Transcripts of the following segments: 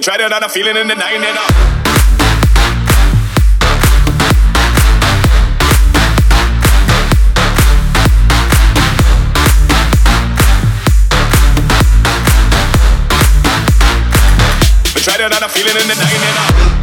Try that on a feeling in the nine and up. Try that on a feeling in the nine and up.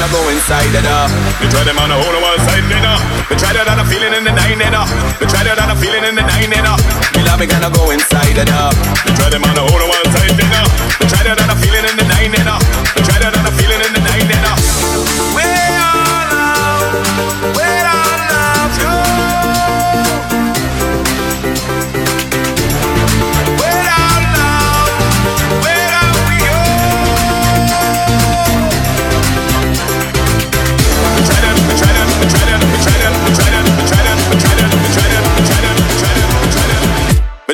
Gonna go inside the door. We try them on a whole one side, nigga. We try that on a feeling in the nine, nigga. We try that on a feeling in the nine, nigga. We love me gonna go inside the door. We try them on a whole one side, nigga. We try that on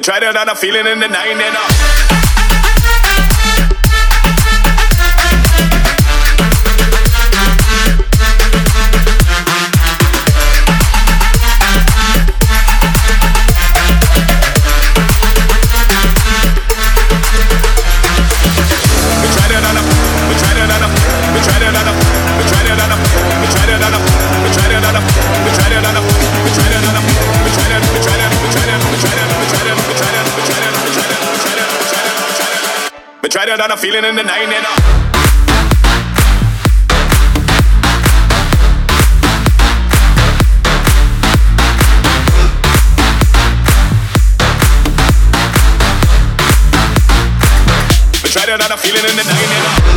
Try that a feeling in the nine and up. Tried on a feeling in the nine and up. Tried it on a feeling in the nine and up.